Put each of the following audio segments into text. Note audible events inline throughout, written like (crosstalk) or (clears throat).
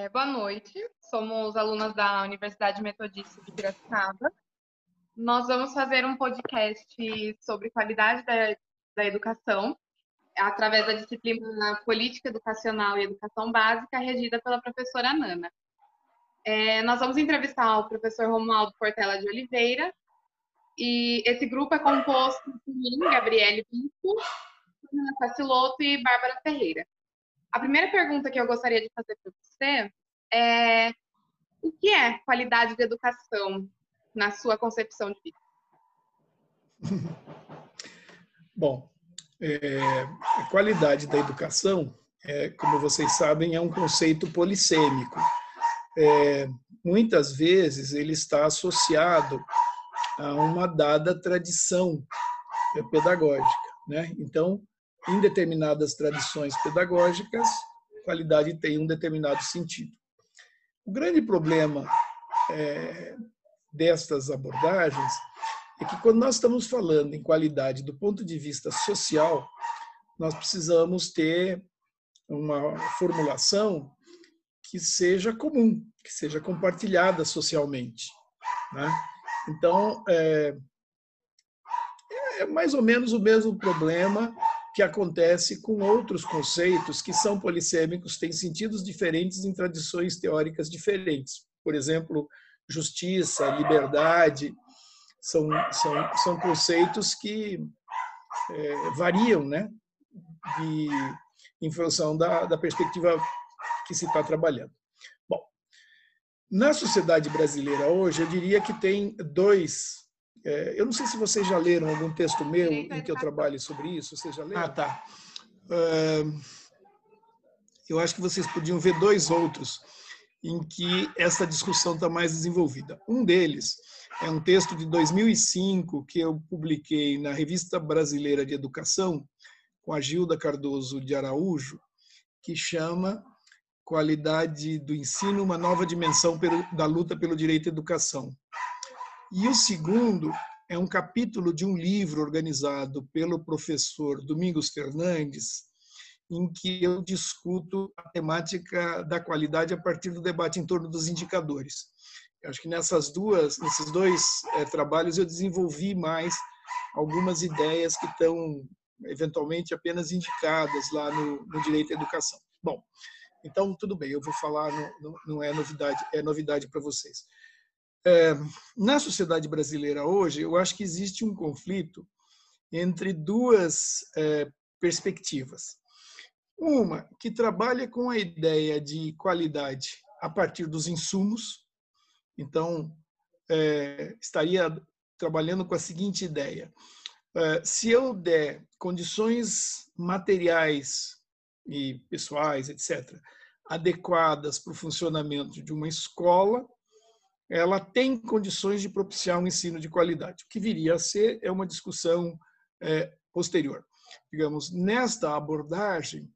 É, boa noite, somos alunas da Universidade Metodista de Piracicaba. Nós vamos fazer um podcast sobre qualidade da, da educação através da disciplina Política Educacional e Educação Básica, regida pela professora Nana. É, nós vamos entrevistar o professor Romualdo Portela de Oliveira, e esse grupo é composto por mim, Gabriele Pinto, Ana Caciloto e Bárbara Ferreira. A primeira pergunta que eu gostaria de fazer para você é o que é qualidade de educação na sua concepção de vida? (laughs) Bom, é, a qualidade da educação, é, como vocês sabem, é um conceito polissêmico. É, muitas vezes ele está associado a uma dada tradição pedagógica. Né? Então, em determinadas tradições pedagógicas, qualidade tem um determinado sentido. O grande problema é, destas abordagens é que quando nós estamos falando em qualidade do ponto de vista social, nós precisamos ter uma formulação que seja comum, que seja compartilhada socialmente. Né? Então, é, é mais ou menos o mesmo problema que acontece com outros conceitos que são polissêmicos, têm sentidos diferentes em tradições teóricas diferentes. Por exemplo, justiça, liberdade, são, são, são conceitos que é, variam né, de, em função da, da perspectiva que se está trabalhando. Bom, na sociedade brasileira hoje, eu diria que tem dois eu não sei se vocês já leram algum texto meu em que eu trabalhe sobre isso. Vocês já leram? Ah, tá. É, eu acho que vocês podiam ver dois outros em que essa discussão está mais desenvolvida. Um deles é um texto de 2005 que eu publiquei na Revista Brasileira de Educação com a Gilda Cardoso de Araújo, que chama Qualidade do Ensino, uma nova dimensão da luta pelo direito à educação. E o segundo é um capítulo de um livro organizado pelo professor Domingos Fernandes, em que eu discuto a temática da qualidade a partir do debate em torno dos indicadores. Eu acho que nessas duas, nesses dois é, trabalhos eu desenvolvi mais algumas ideias que estão eventualmente apenas indicadas lá no, no direito à educação. Bom, então tudo bem, eu vou falar, não, não é novidade, é novidade para vocês. É, na sociedade brasileira hoje, eu acho que existe um conflito entre duas é, perspectivas. Uma que trabalha com a ideia de qualidade a partir dos insumos, então é, estaria trabalhando com a seguinte ideia: é, se eu der condições materiais e pessoais, etc., adequadas para o funcionamento de uma escola, ela tem condições de propiciar um ensino de qualidade. O que viria a ser é uma discussão é, posterior. Digamos, nesta abordagem,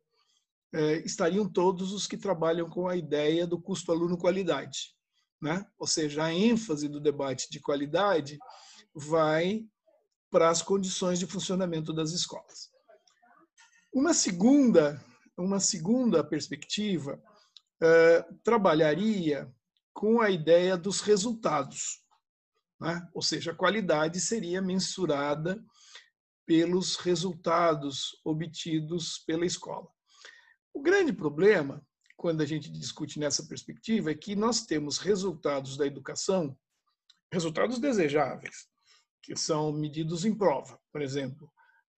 é, estariam todos os que trabalham com a ideia do custo-aluno-qualidade. Né? Ou seja, a ênfase do debate de qualidade vai para as condições de funcionamento das escolas. Uma segunda, uma segunda perspectiva é, trabalharia com a ideia dos resultados. Né? Ou seja, a qualidade seria mensurada pelos resultados obtidos pela escola. O grande problema, quando a gente discute nessa perspectiva, é que nós temos resultados da educação, resultados desejáveis, que são medidos em prova. Por exemplo,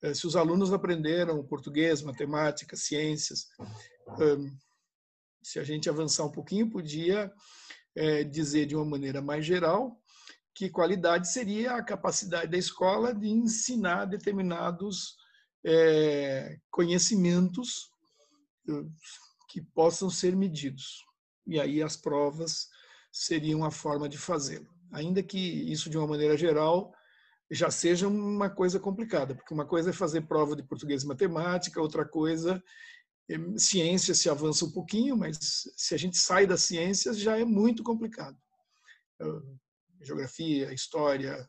eh, se os alunos aprenderam português, matemática, ciências, se a gente avançar um pouquinho, podia é, dizer de uma maneira mais geral que qualidade seria a capacidade da escola de ensinar determinados é, conhecimentos eh, que possam ser medidos. E aí as provas seriam a forma de fazê-lo. Ainda que isso, de uma maneira geral, já seja uma coisa complicada, porque uma coisa é fazer prova de português e matemática, outra coisa ciência se avança um pouquinho, mas se a gente sai das ciências já é muito complicado. Geografia, história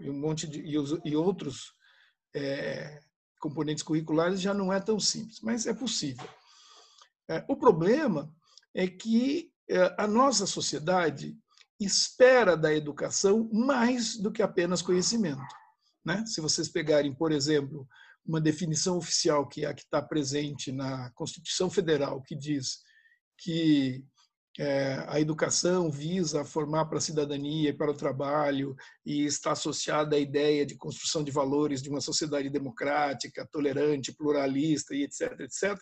e um monte de e, outros é, componentes curriculares já não é tão simples, mas é possível. É, o problema é que é, a nossa sociedade espera da educação mais do que apenas conhecimento. Né? Se vocês pegarem, por exemplo, uma definição oficial que é a que está presente na Constituição Federal, que diz que é, a educação visa formar para a cidadania e para o trabalho e está associada à ideia de construção de valores de uma sociedade democrática, tolerante, pluralista e etc, etc.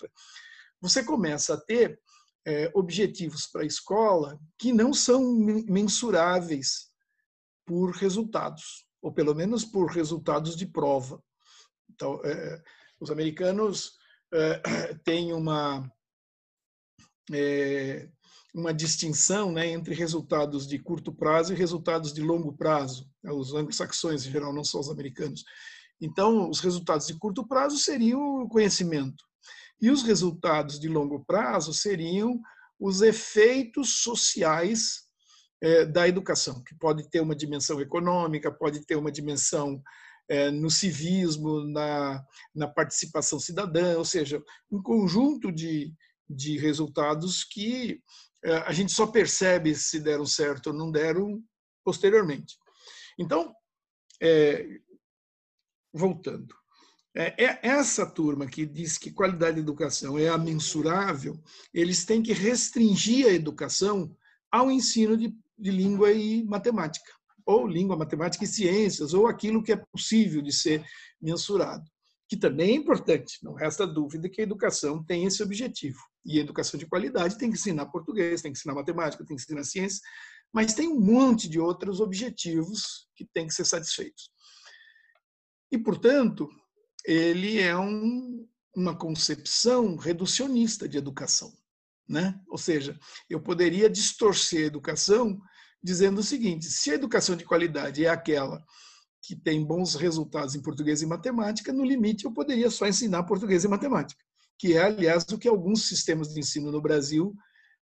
Você começa a ter é, objetivos para a escola que não são mensuráveis por resultados, ou pelo menos por resultados de prova. Então, é, os americanos é, (clears throat) têm uma é, uma distinção né, entre resultados de curto prazo e resultados de longo prazo. Né, os anglo-saxões, em geral, não só os americanos. Então, os resultados de curto prazo seriam o conhecimento. E os resultados de longo prazo seriam os efeitos sociais é, da educação, que pode ter uma dimensão econômica, pode ter uma dimensão é, no civismo, na, na participação cidadã, ou seja, um conjunto de, de resultados que é, a gente só percebe se deram certo ou não deram posteriormente. Então, é, voltando, é, é, essa turma que diz que qualidade de educação é amensurável, eles têm que restringir a educação ao ensino de, de língua e matemática, ou língua, matemática e ciências, ou aquilo que é possível de ser mensurado que também é importante. Não resta dúvida que a educação tem esse objetivo. E a educação de qualidade tem que ensinar português, tem que ensinar matemática, tem que ensinar ciência, mas tem um monte de outros objetivos que têm que ser satisfeitos. E, portanto, ele é um, uma concepção reducionista de educação. Né? Ou seja, eu poderia distorcer a educação dizendo o seguinte: se a educação de qualidade é aquela que tem bons resultados em português e matemática, no limite eu poderia só ensinar português e matemática, que é, aliás, o que alguns sistemas de ensino no Brasil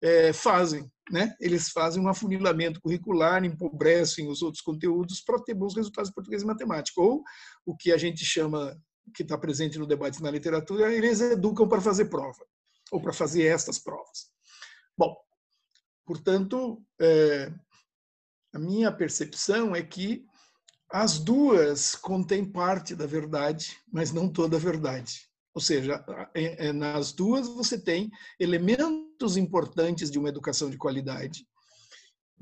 é, fazem. Né? Eles fazem um afunilamento curricular, empobrecem os outros conteúdos para ter bons resultados em português e matemática. Ou o que a gente chama, que está presente no debate na literatura, eles educam para fazer prova, ou para fazer estas provas. Bom, portanto, é, a minha percepção é que as duas contêm parte da verdade, mas não toda a verdade. Ou seja, é, é, nas duas você tem elementos importantes de uma educação de qualidade,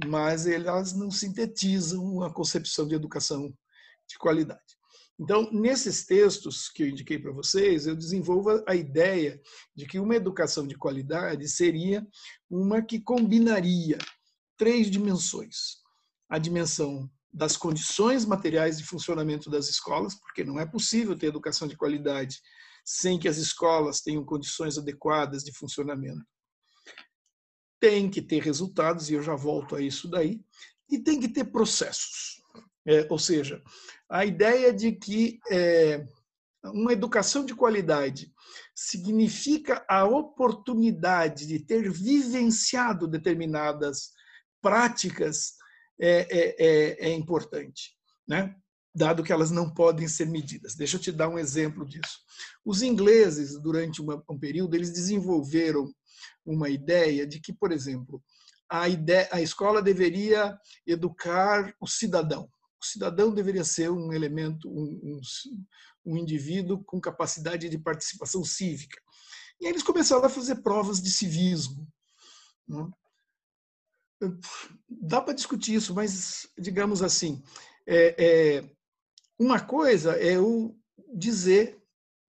mas elas não sintetizam a concepção de educação de qualidade. Então, nesses textos que eu indiquei para vocês, eu desenvolvo a ideia de que uma educação de qualidade seria uma que combinaria três dimensões: a dimensão das condições materiais de funcionamento das escolas, porque não é possível ter educação de qualidade sem que as escolas tenham condições adequadas de funcionamento. Tem que ter resultados, e eu já volto a isso daí, e tem que ter processos. É, ou seja, a ideia de que é, uma educação de qualidade significa a oportunidade de ter vivenciado determinadas práticas é, é, é, é importante, né? dado que elas não podem ser medidas. Deixa eu te dar um exemplo disso. Os ingleses, durante uma, um período, eles desenvolveram uma ideia de que, por exemplo, a, ideia, a escola deveria educar o cidadão. O cidadão deveria ser um elemento, um, um, um indivíduo com capacidade de participação cívica. E eles começaram a fazer provas de civismo. Né? Dá para discutir isso, mas digamos assim, é, é, uma coisa é eu dizer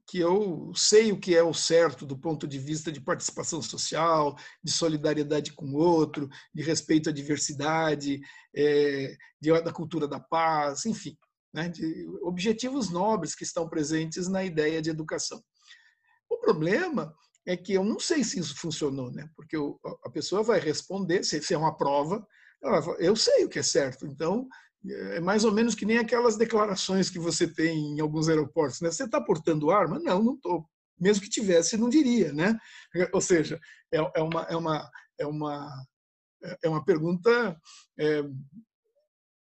que eu sei o que é o certo do ponto de vista de participação social, de solidariedade com o outro, de respeito à diversidade, é, de, da cultura da paz, enfim, né, de objetivos nobres que estão presentes na ideia de educação. O problema é que eu não sei se isso funcionou, né? Porque a pessoa vai responder, se é uma prova, ela vai, eu sei o que é certo. Então, é mais ou menos que nem aquelas declarações que você tem em alguns aeroportos, né? Você está portando arma? Não, não estou. Mesmo que tivesse, não diria, né? (laughs) Ou seja, é, é uma é uma é uma é uma pergunta é,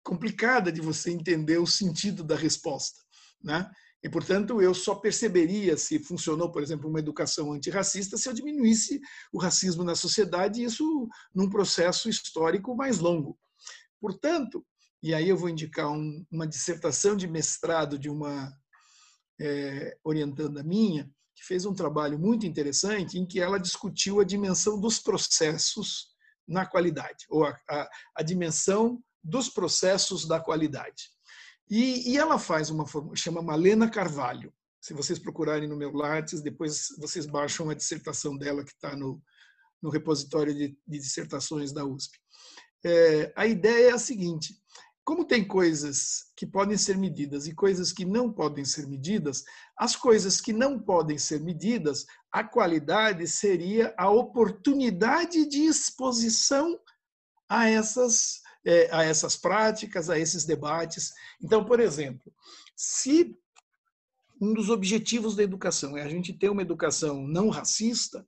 complicada de você entender o sentido da resposta, né? E, portanto, eu só perceberia se funcionou, por exemplo, uma educação antirracista se eu diminuísse o racismo na sociedade, e isso num processo histórico mais longo. Portanto, e aí eu vou indicar um, uma dissertação de mestrado de uma é, orientanda minha, que fez um trabalho muito interessante em que ela discutiu a dimensão dos processos na qualidade, ou a, a, a dimensão dos processos da qualidade. E, e ela faz uma forma, chama Malena Carvalho. Se vocês procurarem no meu Lattes, depois vocês baixam a dissertação dela que está no, no repositório de, de dissertações da USP. É, a ideia é a seguinte: como tem coisas que podem ser medidas e coisas que não podem ser medidas, as coisas que não podem ser medidas, a qualidade seria a oportunidade de exposição a essas é, a essas práticas, a esses debates. Então, por exemplo, se um dos objetivos da educação é a gente ter uma educação não racista,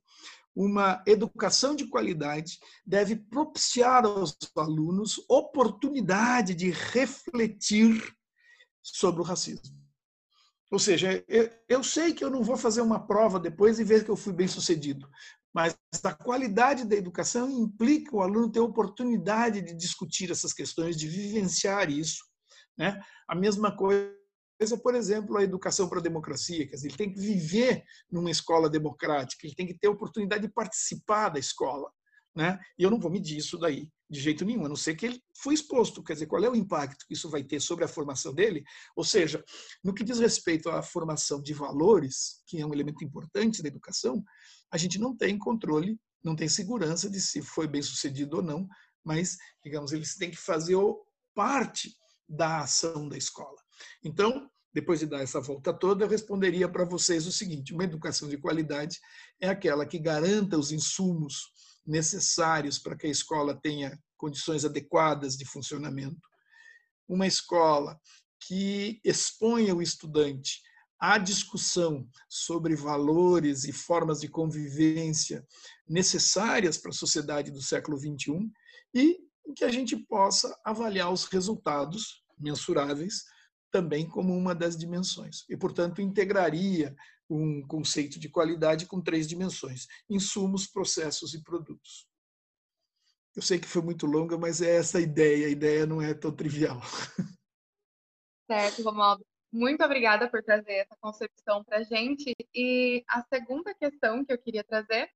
uma educação de qualidade deve propiciar aos alunos oportunidade de refletir sobre o racismo. Ou seja, eu, sei que eu não vou fazer uma prova depois e ver que eu fui bem sucedido, mas a qualidade da educação implica o aluno ter oportunidade de discutir essas questões, de vivenciar isso. Né? A mesma coisa, por exemplo, a educação para a democracia. Quer dizer, ele tem que viver numa escola democrática, ele tem que ter oportunidade de participar da escola. Né? E eu não vou medir isso daí de jeito nenhum, a não ser que ele foi exposto. Quer dizer, qual é o impacto que isso vai ter sobre a formação dele? Ou seja, no que diz respeito à formação de valores, que é um elemento importante da educação, a gente não tem controle, não tem segurança de se foi bem sucedido ou não, mas, digamos, eles têm que fazer parte da ação da escola. Então, depois de dar essa volta toda, eu responderia para vocês o seguinte: uma educação de qualidade é aquela que garanta os insumos necessários para que a escola tenha condições adequadas de funcionamento. Uma escola que exponha o estudante à discussão sobre valores e formas de convivência necessárias para a sociedade do século XXI e que a gente possa avaliar os resultados mensuráveis também como uma das dimensões. E, portanto, integraria um conceito de qualidade com três dimensões: insumos, processos e produtos. Eu sei que foi muito longa, mas é essa a ideia. A ideia não é tão trivial. Certo, Romualdo. Muito obrigada por trazer essa concepção para a gente. E a segunda questão que eu queria trazer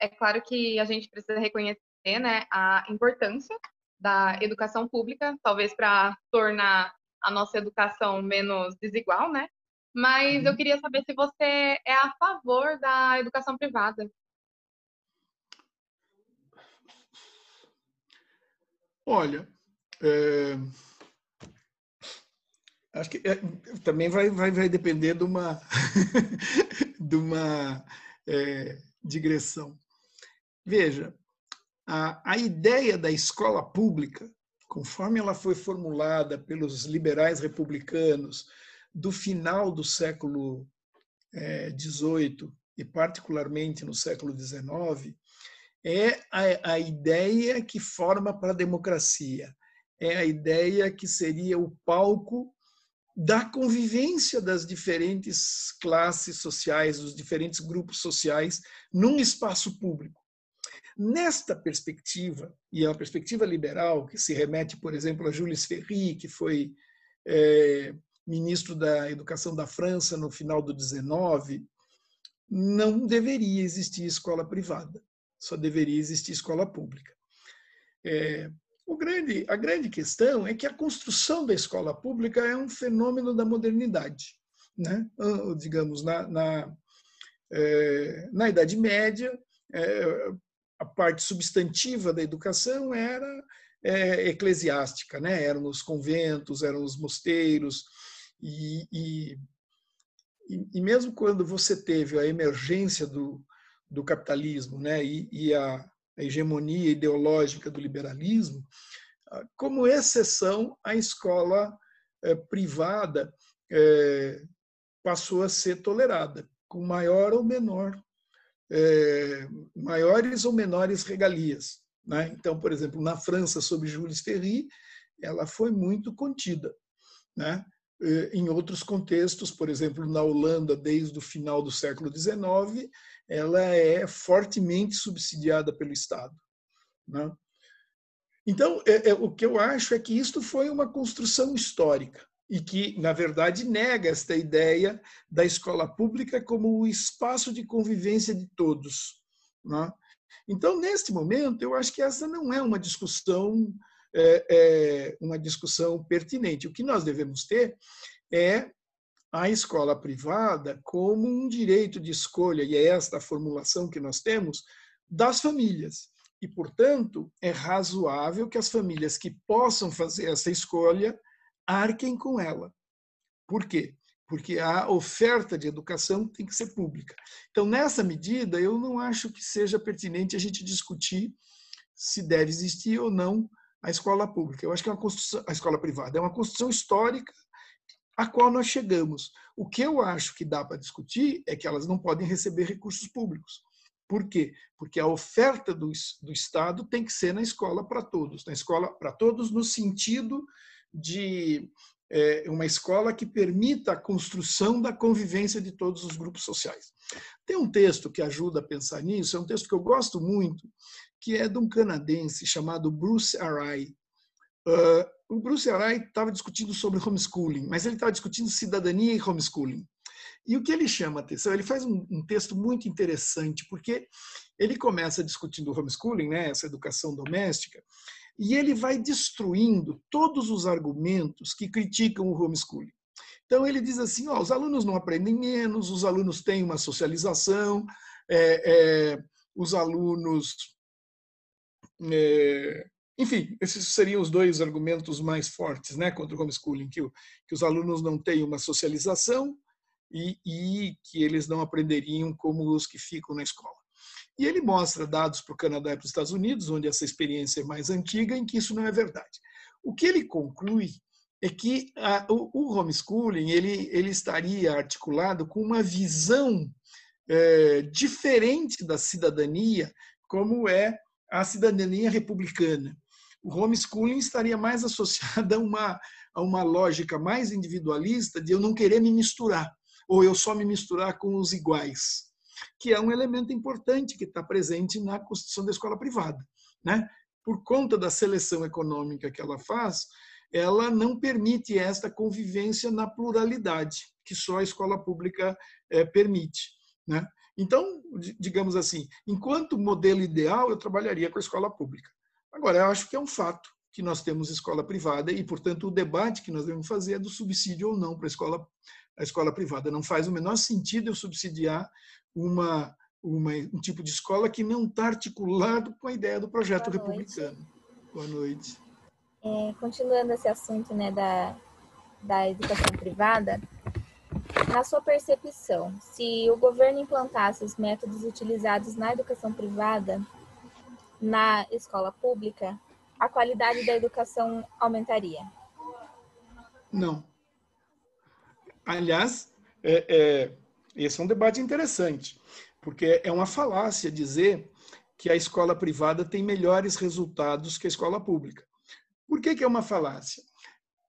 é claro que a gente precisa reconhecer né, a importância da educação pública, talvez para tornar a nossa educação menos desigual, né? Mas eu uhum. queria saber se você é a favor da educação privada. Olha, é... acho que é, também vai, vai, vai depender de uma, (laughs) de uma é, digressão. Veja, a, a ideia da escola pública, conforme ela foi formulada pelos liberais republicanos, do final do século XVIII é, e particularmente no século XIX é a, a ideia que forma para a democracia, é a ideia que seria o palco da convivência das diferentes classes sociais, dos diferentes grupos sociais, num espaço público. Nesta perspectiva, e é uma perspectiva liberal, que se remete, por exemplo, a Jules Ferry, que foi é, ministro da Educação da França no final do 19, não deveria existir escola privada, só deveria existir escola pública. É, o grande, a grande questão é que a construção da escola pública é um fenômeno da modernidade. Né? Digamos, na, na, é, na Idade Média, é, a parte substantiva da educação era é, eclesiástica, né? eram os conventos, eram os mosteiros, e, e, e, mesmo quando você teve a emergência do, do capitalismo né, e, e a, a, hegemonia ideológica do liberalismo, ah, como exceção, a escola é, privada é, passou a ser tolerada, com maior ou menor, é, maiores ou menores regalias. Né? Então, por exemplo, na França, sob Jules Ferry, ela foi muito contida. Né? Eh, em outros contextos, por exemplo, na Holanda, desde o final do século XIX, ela é fortemente subsidiada pelo Estado. Né? Então, é, é, o que eu acho é que isto foi uma construção histórica e que, na verdade, nega esta ideia da escola pública como o espaço de convivência de todos. Né? Então, neste momento, eu acho que essa não é uma discussão é, é, uma discussão pertinente. O que nós devemos ter é a escola privada como um direito de escolha, e é esta a formulação que nós temos, das famílias. E, portanto, é razoável que as famílias que possam fazer essa escolha arquem com ela. Por quê? Porque a oferta de educação tem que ser pública. Então, nessa medida, eu não acho que seja pertinente a gente discutir se deve existir ou não a escola pública. Eu acho que é uma construção, a escola privada é uma construção histórica a qual nós chegamos. O que eu acho que dá para discutir é que elas não podem receber recursos públicos. Por quê? Porque a oferta do, do Estado tem que ser na escola para todos, na escola para todos no sentido de é, uma escola que permita a construção da convivência de todos os grupos sociais. Tem um texto que ajuda a pensar nisso, é um texto que eu gosto muito, que é de um canadense chamado Bruce Arai. Uh, o Bruce Arai estava discutindo sobre homeschooling, mas ele estava discutindo cidadania e homeschooling. E o que ele chama a atenção, ele faz um, um texto muito interessante, porque ele começa discutindo o homeschooling, né, essa educação doméstica, e ele vai destruindo todos os argumentos que criticam o homeschooling. Então ele diz assim: ó, os alunos não aprendem menos, os alunos têm uma socialização, é, é, os alunos é, enfim, esses seriam os dois argumentos mais fortes né, contra o homeschooling, que, que os alunos não têm uma socialização e, e, que eles não aprenderiam como os que ficam na escola. E ele mostra dados para o Canadá e para os Estados Unidos, onde essa experiência é mais antiga, em que isso não é verdade. O que ele conclui é que a, o, o, homeschooling ele, ele estaria articulado com uma visão é, diferente da cidadania, como é a cidadania republicana. O homeschooling estaria mais associado a uma, a uma lógica mais individualista de eu não querer me misturar, ou eu só me misturar com os iguais, que é um elemento importante que está presente na construção da escola privada. Né? Por conta da seleção econômica que ela faz, ela não permite esta convivência na pluralidade, que só a escola pública é, permite. Né? Então, digamos assim, enquanto modelo ideal, eu trabalharia com a escola pública. Agora, eu acho que é um fato que nós temos escola privada e, portanto, o debate que nós devemos fazer é do subsídio ou não para a escola, a escola privada. Não faz o menor sentido eu subsidiar uma, uma um tipo de escola que não está articulado com a ideia do projeto Boa republicano. Noite. Boa noite. É, continuando esse assunto né, da, da educação privada, na sua percepção, se o governo implantasse os métodos utilizados na educação privada na escola pública, a qualidade da educação aumentaria? Não. Aliás, é, é, esse é um debate interessante, porque é uma falácia dizer que a escola privada tem melhores resultados que a escola pública. Por que, que é uma falácia?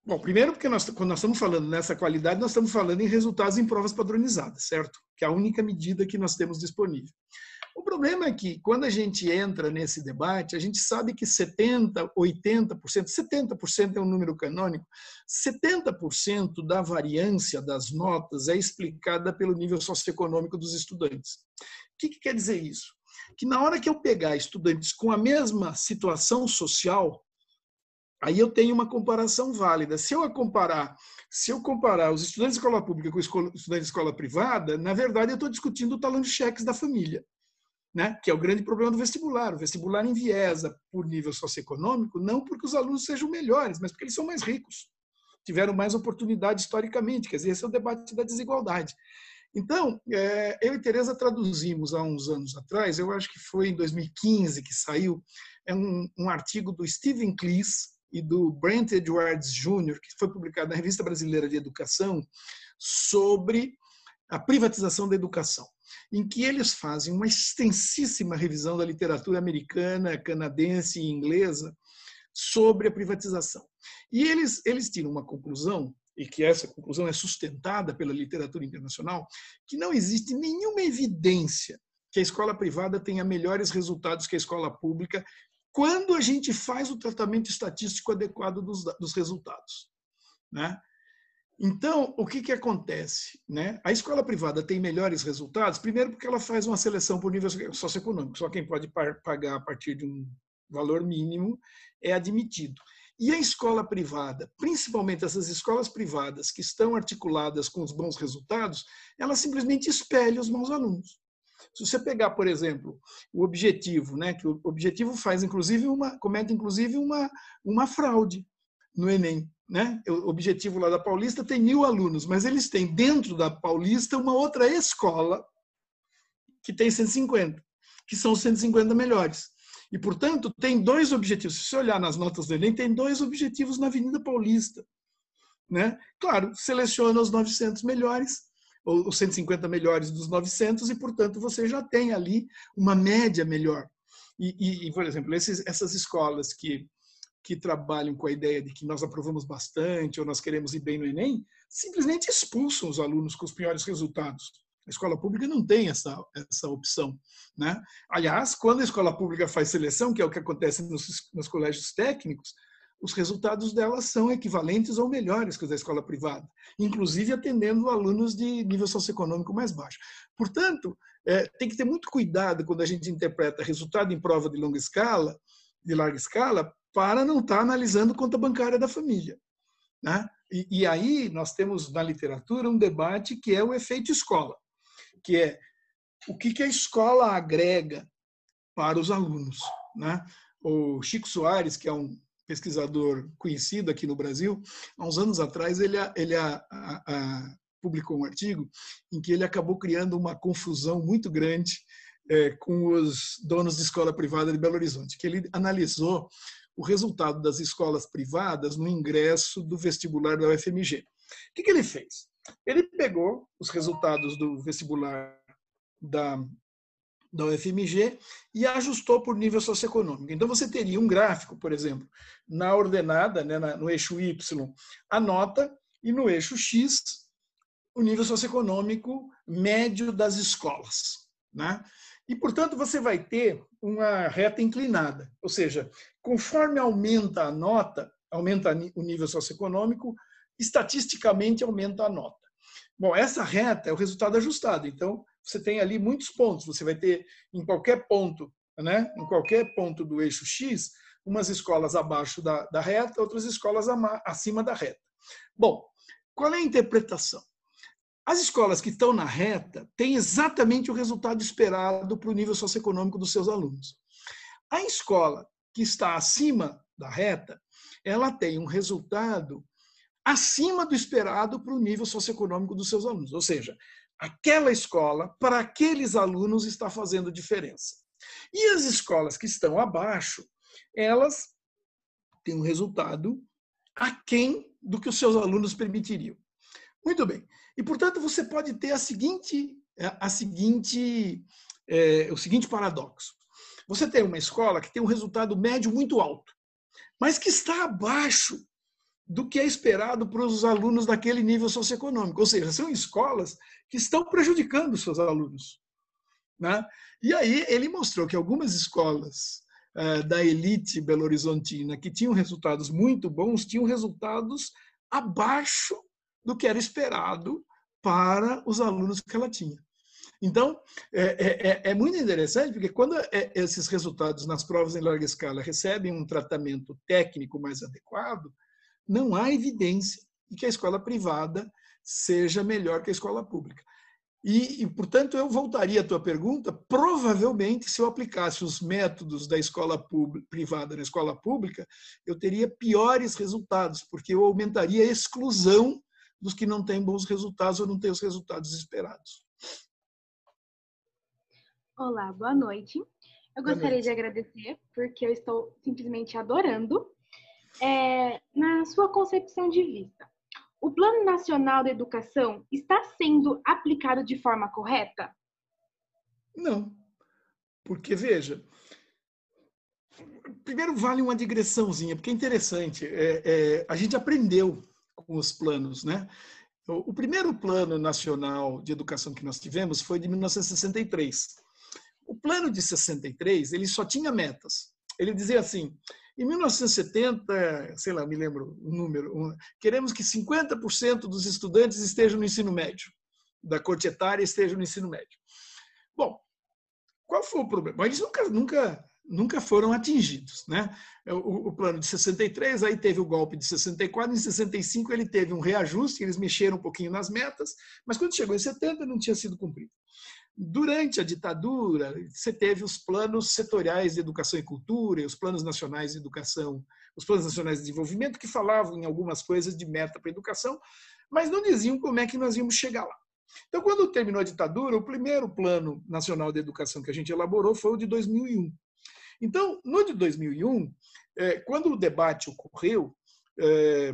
Bom, primeiro porque nós, quando nós estamos falando nessa qualidade, nós estamos falando em resultados em provas padronizadas, certo? Que é a única medida que nós temos disponível. O problema é que, quando a gente entra nesse debate, a gente sabe que 70%, 80%, 70% é um número canônico, 70% da variância das notas é explicada pelo nível socioeconômico dos estudantes. O que, que quer dizer isso? Que na hora que eu pegar estudantes com a mesma situação social, Aí eu tenho uma comparação válida. Se eu comparar, se eu comparar os estudantes de escola pública com os estudantes de escola privada, na verdade eu estou discutindo o talão de cheques da família, né? Que é o grande problema do vestibular. O vestibular enviesa por nível socioeconômico, não porque os alunos sejam melhores, mas porque eles são mais ricos, tiveram mais oportunidade historicamente. Quer dizer, esse é o debate da desigualdade. Então, é, eu e Teresa traduzimos há uns anos atrás, eu acho que foi em 2015 que saiu, é um, um artigo do Stephen Cleese, e do Brent Edwards Jr., que foi publicado na Revista Brasileira de Educação, sobre a privatização da educação, em que eles fazem uma extensíssima revisão da literatura americana, canadense e inglesa sobre a privatização. E eles, eles tiram uma conclusão e que essa conclusão é sustentada pela literatura internacional, que não existe nenhuma evidência que a escola privada tenha melhores resultados que a escola pública quando a gente faz o tratamento estatístico adequado dos, dos resultados. Né? Então, o que, que acontece? Né? A escola privada tem melhores resultados, primeiro porque ela faz uma seleção por nível socioeconômico, só quem pode pagar a partir de um valor mínimo é admitido. E a escola privada, principalmente essas escolas privadas que estão articuladas com os bons resultados, ela simplesmente espelha os bons alunos. Se você pegar, por exemplo, o objetivo, né, que o objetivo faz inclusive uma comete inclusive uma uma fraude no Enem, né? O objetivo lá da Paulista tem mil alunos, mas eles têm dentro da Paulista uma outra escola que tem 150, que são os 150 melhores. E, portanto, tem dois objetivos. Se você olhar nas notas do Enem, tem dois objetivos na Avenida Paulista. Né? Claro, seleciona os 900 melhores, os 150 melhores dos 900, e, portanto, você já tem ali uma média melhor. E, e, por exemplo, esses, essas escolas que, que trabalham com a ideia de que nós aprovamos bastante ou nós queremos ir bem no Enem, simplesmente expulsam os alunos com os piores resultados. A escola pública não tem essa, essa opção. Né? Aliás, quando a escola pública faz seleção, que é o que acontece nos, nos colégios técnicos, os resultados delas são equivalentes ou melhores que os da escola privada, inclusive atendendo alunos de nível socioeconômico mais baixo. Portanto, é, tem que ter muito cuidado quando a gente interpreta resultado em prova de longa escala, de larga escala, para não estar analisando conta bancária da família. Né? E, e aí nós temos na literatura um debate que é o efeito escola que é o que, que a escola agrega para os alunos. Né? O Chico Soares, que é um pesquisador conhecido aqui no Brasil, há uns anos atrás ele, ele a, a, a, publicou um artigo em que ele acabou criando uma confusão muito grande é, com os donos de escola privada de Belo Horizonte, que ele analisou o resultado das escolas privadas no ingresso do vestibular da UFMG. O que, que ele fez? Ele pegou os resultados do vestibular da, da UFMG e ajustou por nível socioeconômico. Então, você teria um gráfico, por exemplo, na ordenada, né, no eixo Y, a nota, e no eixo X, o nível socioeconômico médio das escolas. Né? E, portanto, você vai ter uma reta inclinada, ou seja, conforme aumenta a nota, aumenta o nível socioeconômico, estatisticamente aumenta a nota. Bom, essa reta é o resultado ajustado. Então, você tem ali muitos pontos. Você vai ter em qualquer ponto, né, em qualquer ponto do eixo X, umas escolas abaixo da, da reta, outras escolas acima da reta. Bom, qual é a interpretação? As escolas que estão na reta têm exatamente o resultado esperado para o nível socioeconômico dos seus alunos. A escola que está acima da reta, ela tem um resultado acima do esperado para o nível socioeconômico dos seus alunos. Ou seja, aquela escola, para aqueles alunos, está fazendo diferença. E as escolas que estão abaixo, elas têm um resultado aquém do que os seus alunos permitiriam. Muito bem. E, portanto, você pode ter a seguinte, a seguinte, é, o seguinte paradoxo. Você tem uma escola que tem um resultado médio muito alto, mas que está abaixo do que é esperado para os alunos daquele nível socioeconômico. Ou seja, são escolas que estão prejudicando seus alunos. Né? E aí ele mostrou que algumas escolas uh, da elite belo-horizontina que tinham resultados muito bons tinham resultados abaixo do que era esperado para os alunos que ela tinha. Então, é, é, é, muito interessante, porque quando é, esses resultados nas provas em larga escala recebem um tratamento técnico mais adequado, não há evidência de que a escola privada seja melhor que a escola pública. E, e, portanto, eu voltaria à tua pergunta. Provavelmente, se eu aplicasse os métodos da escola pública, privada na escola pública, eu teria piores resultados, porque eu aumentaria a exclusão dos que não têm bons resultados ou não têm os resultados esperados. Olá, boa noite. Eu gostaria noite. de agradecer, porque eu estou simplesmente adorando é, na sua concepção de vista, o Plano Nacional de Educação está sendo aplicado de forma correta? Não. Porque, veja, primeiro vale uma digressãozinha, porque é interessante. É, é, a gente aprendeu com os planos, né? O primeiro plano nacional de educação que nós tivemos foi de 1963. O plano de 63, ele só tinha metas. Ele dizia assim: em 1970, sei lá, me lembro o número, queremos que 50% dos estudantes estejam no ensino médio, da corte etária estejam no ensino médio. Bom, qual foi o problema? Eles nunca, nunca nunca foram atingidos. Né? O, o, plano de 63, aí teve o golpe de 64, em 65 ele teve um reajuste, eles mexeram um pouquinho nas metas, mas quando chegou em 70 não tinha sido cumprido. Durante a ditadura, você teve os planos setoriais de educação e cultura, os planos nacionais de educação, os planos nacionais de desenvolvimento, que falavam em algumas coisas de meta para a educação, mas não diziam como é que nós íamos chegar lá. Então, quando terminou a ditadura, o primeiro plano nacional de educação que a gente elaborou foi o de 2001. Então, no de 2001, é, quando o debate ocorreu, é,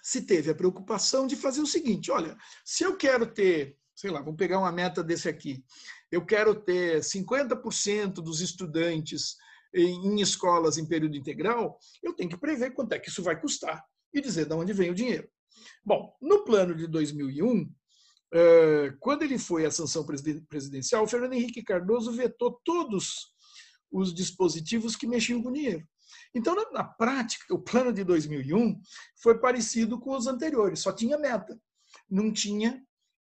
se teve a preocupação de fazer o seguinte: olha, se eu quero ter, sei lá, vamos pegar uma meta desse aqui, eu quero ter 50% dos estudantes em escolas em período integral, eu tenho que prever quanto é que isso vai custar e dizer de onde vem o dinheiro. Bom, no plano de 2001, é, quando ele foi à sanção presidencial, o Fernando Henrique Cardoso vetou todos os dispositivos que mexiam com dinheiro. Então, na prática, o plano de 2001 foi parecido com os anteriores, só tinha meta, não tinha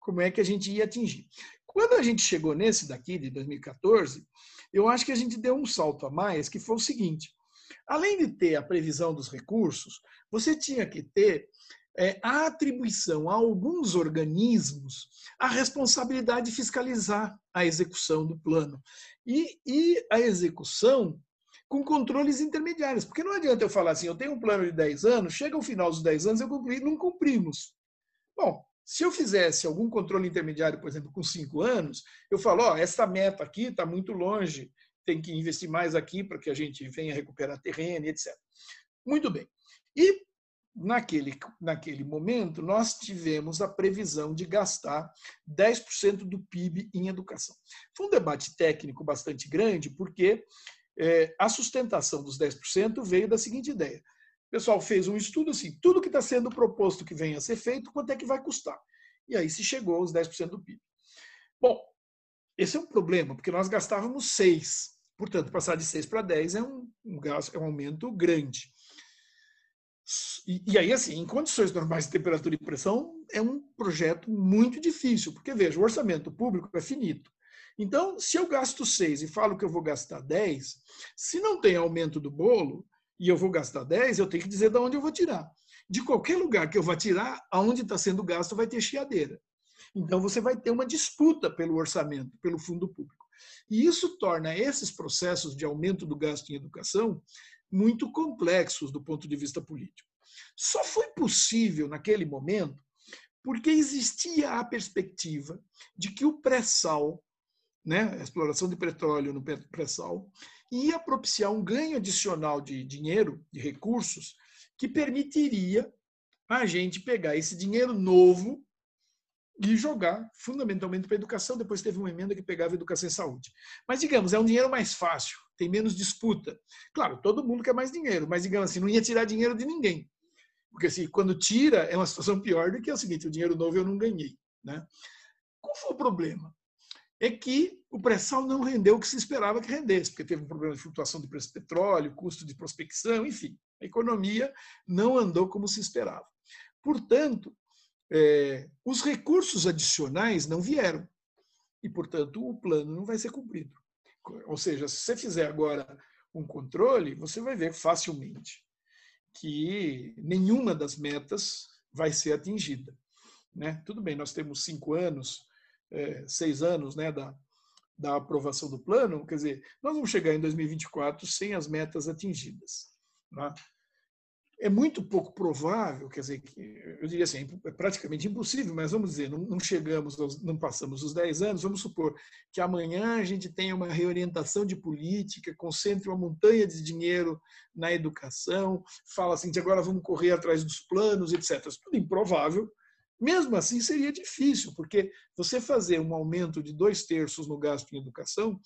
como é que a gente ia atingir. Quando a gente chegou nesse daqui, de 2014, eu acho que a gente deu um salto a mais, que foi o seguinte: além de ter a previsão dos recursos, você tinha que ter é, a atribuição a alguns organismos a responsabilidade de fiscalizar a execução do plano e, e a execução com controles intermediários. Porque não adianta eu falar assim, eu tenho um plano de 10 anos, chega ao final dos 10 anos, eu cumpri, não cumprimos. Bom, se eu fizesse algum controle intermediário, por exemplo, com 5 anos, eu falo, ó, esta meta aqui está muito longe, tem que investir mais aqui para que a gente venha recuperar terreno, etc. Muito bem. E naquele, naquele momento, nós tivemos a previsão de gastar 10% do PIB em educação. Foi um debate técnico bastante grande, porque é, a sustentação dos 10% veio da seguinte ideia. Pessoal fez um estudo assim, tudo que está sendo proposto que venha a ser feito, quanto é que vai custar? E aí se chegou aos 10% do PIB. Bom, esse é um problema, porque nós gastávamos 6. Portanto, passar de 6 para 10 é um, um, gasto, é um aumento grande. E, e, aí, assim, em condições normais de temperatura e pressão, é um projeto muito difícil, porque, veja, o orçamento público é finito. Então, se eu gasto 6 e falo que eu vou gastar 10, se não tem aumento do bolo e eu vou gastar 10, eu tenho que dizer de onde eu vou tirar. De qualquer lugar que eu vá tirar, aonde está sendo gasto vai ter chiadeira. Então, você vai ter uma disputa pelo orçamento, pelo fundo público. E isso torna esses processos de aumento do gasto em educação muito complexos do ponto de vista político. Só foi possível naquele momento porque existia a perspectiva de que o pré-sal, né, a exploração de petróleo no pré-sal, ia propiciar um ganho adicional de dinheiro, de recursos, que permitiria a gente pegar esse dinheiro novo e jogar fundamentalmente para a educação. Depois teve uma emenda que pegava educação e saúde. Mas, digamos, é um dinheiro mais fácil, tem menos disputa. Claro, todo mundo quer mais dinheiro, mas, digamos assim, não ia tirar dinheiro de ninguém. Porque, assim, quando tira, é uma situação pior do que é o seguinte: o dinheiro novo eu não ganhei. Né? Qual foi o problema? É que o pré-sal não rendeu o que se esperava que rendesse, porque teve um problema de flutuação do preço do petróleo, custo de prospecção, enfim. A economia não andou como se esperava. Portanto, é, os recursos adicionais não vieram. E, portanto, o plano não vai ser cumprido. Ou seja, se você fizer agora um controle, você vai ver facilmente que nenhuma das metas vai ser atingida. Né? Tudo bem, nós temos cinco anos, é, seis anos né, da, da aprovação do plano, quer dizer, nós vamos chegar em 2024 sem as metas atingidas. Né? é muito pouco provável, quer dizer, eu diria assim, é praticamente impossível, mas vamos dizer, não, chegamos, não passamos os 10 anos, vamos supor que amanhã a gente tenha uma reorientação de política, concentre uma montanha de dinheiro na educação, fala assim, de agora vamos correr atrás dos planos, etc. Isso tudo improvável. Mesmo assim, seria difícil, porque você fazer um aumento de dois terços no gasto em educação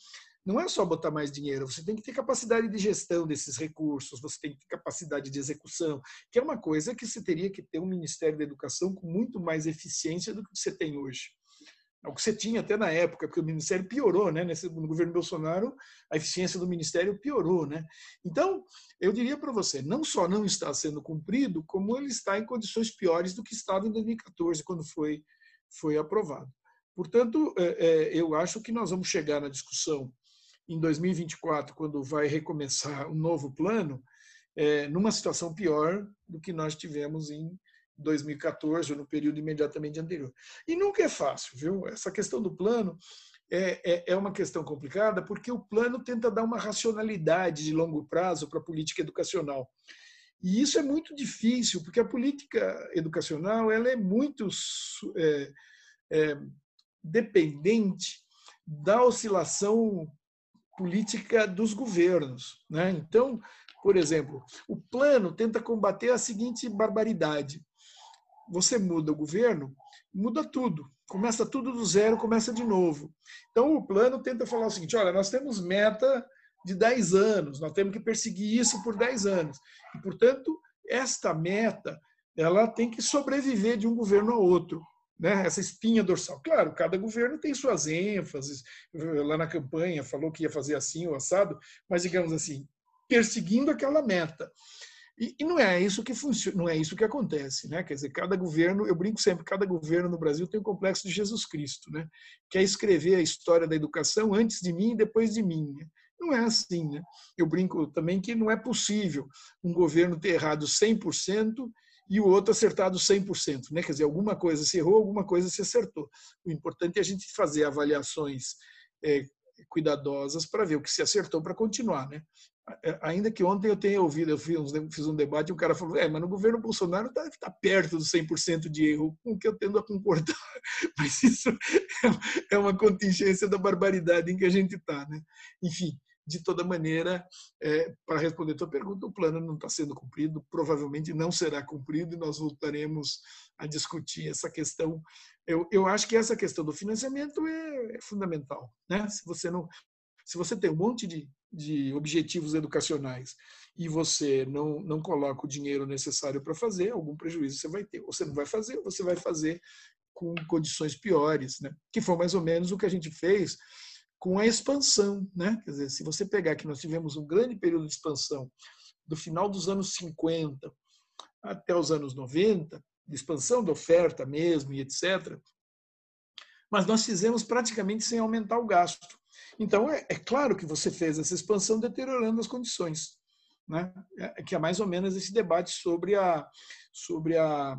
não é só botar mais dinheiro, você tem que ter capacidade de gestão desses recursos, você tem que ter capacidade de execução, que é uma coisa que você teria que ter um Ministério da Educação com muito mais eficiência do que você tem hoje. É o que você tinha até na época, porque o Ministério piorou, né? Nesse, no governo Bolsonaro, a eficiência do Ministério piorou, né? Então, eu diria para você, não só não está sendo cumprido, como ele está em condições piores do que estava em 2014, quando foi, foi aprovado. Portanto, é, é, eu acho que nós vamos chegar na discussão em 2024, quando vai recomeçar o novo plano, é, numa situação pior do que nós tivemos em 2014, ou no período imediatamente anterior. E nunca é fácil, viu? Essa questão do plano é, é, é uma questão complicada, porque o plano tenta dar uma racionalidade de longo prazo para a política educacional. E isso é muito difícil, porque a política educacional ela é muito é, é, dependente da oscilação política dos governos. Né? Então, por exemplo, o plano tenta combater a seguinte barbaridade: você muda o governo, muda tudo. Começa tudo do zero, começa de novo. Então, o plano tenta falar o seguinte: olha, nós temos meta de 10 anos, nós temos que perseguir isso por 10 anos. E, portanto, esta meta ela tem que sobreviver de um governo a outro. Né? Essa espinha dorsal. Claro, cada governo tem suas ênfases. Lá na campanha falou que ia fazer assim ou assado, mas digamos assim, perseguindo aquela meta. E, e, não é isso que funciona, não é isso que acontece, né? Quer dizer, cada governo, eu brinco sempre, cada governo no Brasil tem o complexo de Jesus Cristo, né? Quer escrever a história da educação antes de mim e depois de mim. Né? Não é assim, né? Eu brinco também que não é possível um governo ter errado 100% e o outro acertado 100%, né? Quer dizer, alguma coisa se errou, alguma coisa se acertou. O importante é a gente fazer avaliações é, cuidadosas para ver o que se acertou para continuar, né? É, ainda que ontem eu tenha ouvido, eu fiz um debate e um cara falou, é, mas no governo Bolsonaro está tá perto do 100% de erro, com o que eu tendo a concordar. (laughs) Mas isso é, é uma contingência da barbaridade em que a gente está. Né? Enfim, de toda maneira, é, para responder a tua pergunta, o plano não está sendo cumprido, provavelmente não será cumprido e nós voltaremos a discutir essa questão. Eu, eu acho que essa questão do financiamento é, é fundamental. Né? Se você não, se você tem um monte de, de objetivos educacionais e você não, não coloca o dinheiro necessário para fazer, algum prejuízo você vai ter. Ou você não vai fazer, ou você vai fazer com condições piores, né? que foi mais ou menos o que a gente fez com a expansão. Né? Quer dizer, se você pegar que nós tivemos um grande período de expansão do final dos anos 50 até os anos 90, de expansão da oferta mesmo e etc., mas nós fizemos praticamente sem aumentar o gasto. Então, é, é, claro que você fez essa expansão deteriorando as condições, né? É, que é mais ou menos esse debate sobre a, sobre a,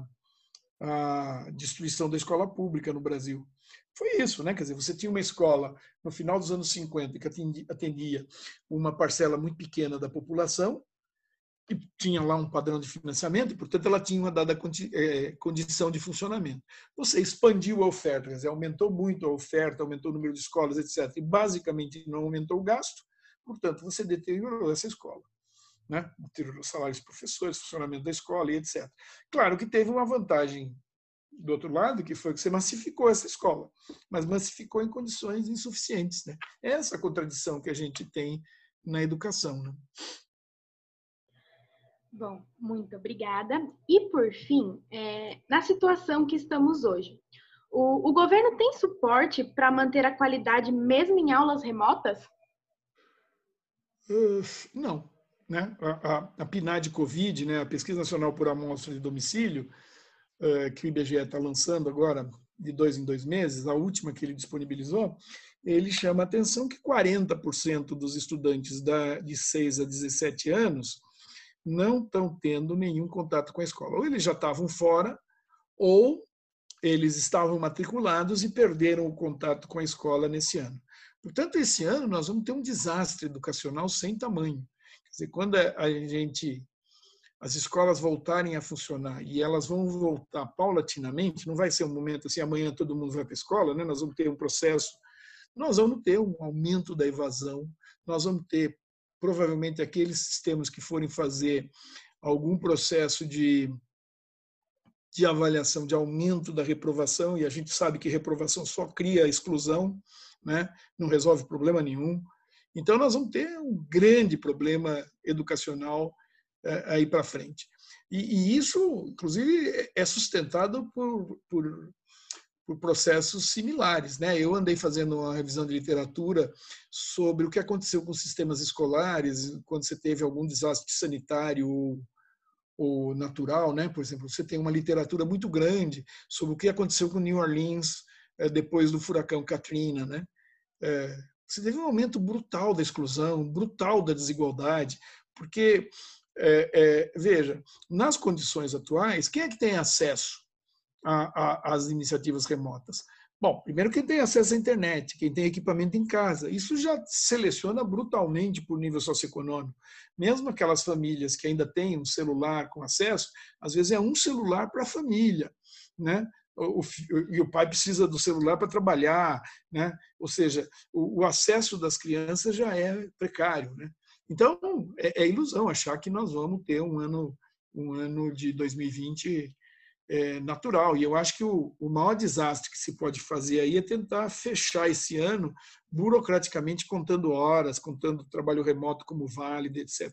a destruição da escola pública no Brasil. Foi isso, né? Quer dizer, você tinha uma escola no final dos anos 50 que atendia uma parcela muito pequena da população, que tinha lá um padrão de financiamento, e, portanto, ela tinha uma dada é, condição de funcionamento. Você expandiu a oferta, quer dizer, aumentou muito a oferta, aumentou o número de escolas, etc., e basicamente não aumentou o gasto, portanto, você deteriorou essa escola. Né? Deteriorou salários dos professores, funcionamento da escola e etc. Claro que teve uma vantagem do outro lado, que foi que você massificou essa escola, mas massificou em condições insuficientes. Né? Essa contradição que a gente tem na educação. Né? Bom, muito obrigada. E, por fim, é, na situação que estamos hoje, o, o governo tem suporte para manter a qualidade mesmo em aulas remotas? Uh, não. Né? A, a, a PNAD Covid, né, a Pesquisa Nacional por Amostra de Domicílio, uh, que o IBGE está lançando agora, de dois em dois meses, a última que ele disponibilizou, ele chama a atenção que 40% dos estudantes da, de 6 a 17 anos não estão tendo nenhum contato com a escola. Ou eles já estavam fora, ou eles estavam matriculados e perderam o contato com a escola nesse ano. Portanto, esse ano nós vamos ter um desastre educacional sem tamanho. Quer dizer, quando a gente as escolas voltarem a funcionar e elas vão voltar paulatinamente, não vai ser um momento assim, amanhã todo mundo vai para a escola, né? nós vamos ter um processo, nós vamos ter um aumento da evasão, nós vamos ter provavelmente aqueles sistemas que forem fazer algum processo de, de avaliação, de aumento da reprovação, e a gente sabe que reprovação só cria exclusão, né? não resolve problema nenhum. Então, nós vamos ter um grande problema educacional é, aí para frente. E, e, isso, inclusive, é sustentado por, por, por, processos similares. Né? Eu andei fazendo uma revisão de literatura sobre o que aconteceu com sistemas escolares quando você teve algum desastre sanitário ou, natural. Né? Por exemplo, você tem uma literatura muito grande sobre o que aconteceu com New Orleans é, depois do furacão Katrina. Né? É, você teve um aumento brutal da exclusão, brutal da desigualdade, porque é, é, veja, nas condições atuais, quem é que tem acesso às iniciativas remotas? Bom, primeiro quem tem acesso à internet, quem tem equipamento em casa. Isso já seleciona brutalmente por nível socioeconômico. Mesmo aquelas famílias que ainda têm um celular com acesso, às vezes é um celular para a família, né? O, e o pai precisa do celular para trabalhar, né? Ou seja, o, o acesso das crianças já é precário, né? Então, é, é, ilusão achar que nós vamos ter um ano, um ano de 2020 é, natural. E eu acho que o, o maior desastre que se pode fazer aí é tentar fechar esse ano burocraticamente contando horas, contando trabalho remoto como válido, etc.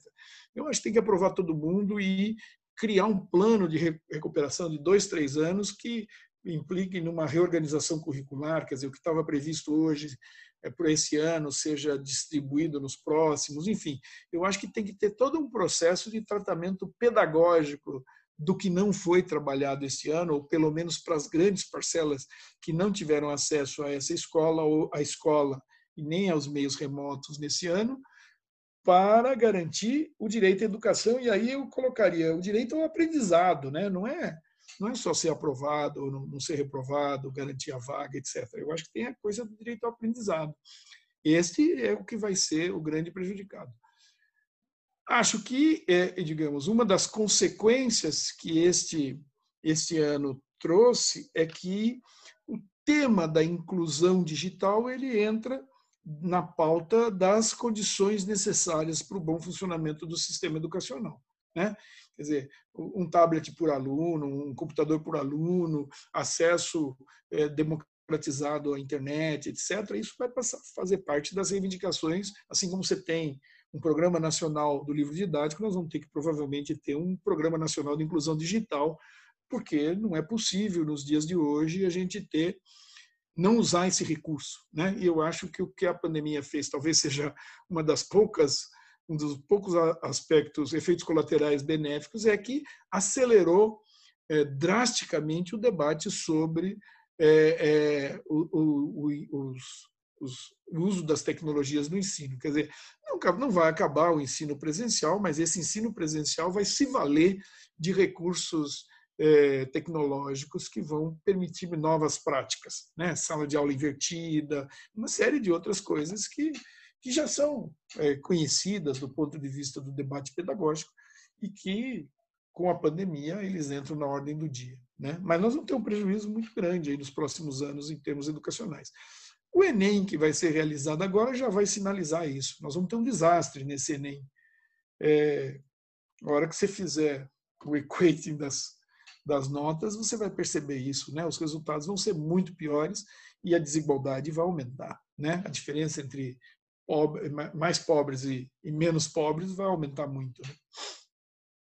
Eu acho que tem que aprovar todo mundo e criar um plano de recuperação de dois, três anos que implique numa reorganização curricular, quer dizer, o que estava previsto hoje é, por esse ano seja distribuído nos próximos, enfim, eu acho que tem que ter todo um processo de tratamento pedagógico do que não foi trabalhado esse ano, ou pelo menos para as grandes parcelas que não tiveram acesso a essa escola ou à escola e nem aos meios remotos nesse ano, para garantir o direito à educação e aí eu colocaria o direito ao aprendizado, né? Não é não é só ser aprovado ou não ser reprovado, garantir a vaga, etc. Eu acho que tem a coisa do direito ao aprendizado. Este é o que vai ser o grande prejudicado. Acho que, é, digamos, uma das consequências que este, este ano trouxe é que o tema da inclusão digital ele entra na pauta das condições necessárias para o bom funcionamento do sistema educacional. Né? Quer dizer, um tablet por aluno, um computador por aluno, acesso é, democratizado à internet, etc. Isso vai passar fazer parte das reivindicações, assim como você tem um programa nacional do livro didático, nós vamos ter que provavelmente ter um programa nacional de inclusão digital, porque não é possível nos dias de hoje a gente ter não usar esse recurso, né? E eu acho que o que a pandemia fez, talvez seja uma das poucas um dos poucos aspectos, efeitos colaterais benéficos, é que acelerou é, drasticamente o debate sobre é, é, o, o, os, os, o uso das tecnologias no ensino. Quer dizer, não, não vai acabar o ensino presencial, mas esse ensino presencial vai se valer de recursos é, tecnológicos que vão permitir novas práticas, né? sala de aula invertida, uma série de outras coisas que que já são é, conhecidas do ponto de vista do debate pedagógico e que, com a pandemia, eles entram na ordem do dia. Né? Mas nós vamos ter um prejuízo muito grande aí nos próximos anos em termos educacionais. O Enem, que vai ser realizado agora, já vai sinalizar isso. Nós vamos ter um desastre nesse Enem. É, a hora que você fizer o equating das, das notas, você vai perceber isso. Né? Os resultados vão ser muito piores e a desigualdade vai aumentar. Né? A diferença entre pobre, mais pobres e, e, menos pobres vai aumentar muito. Né?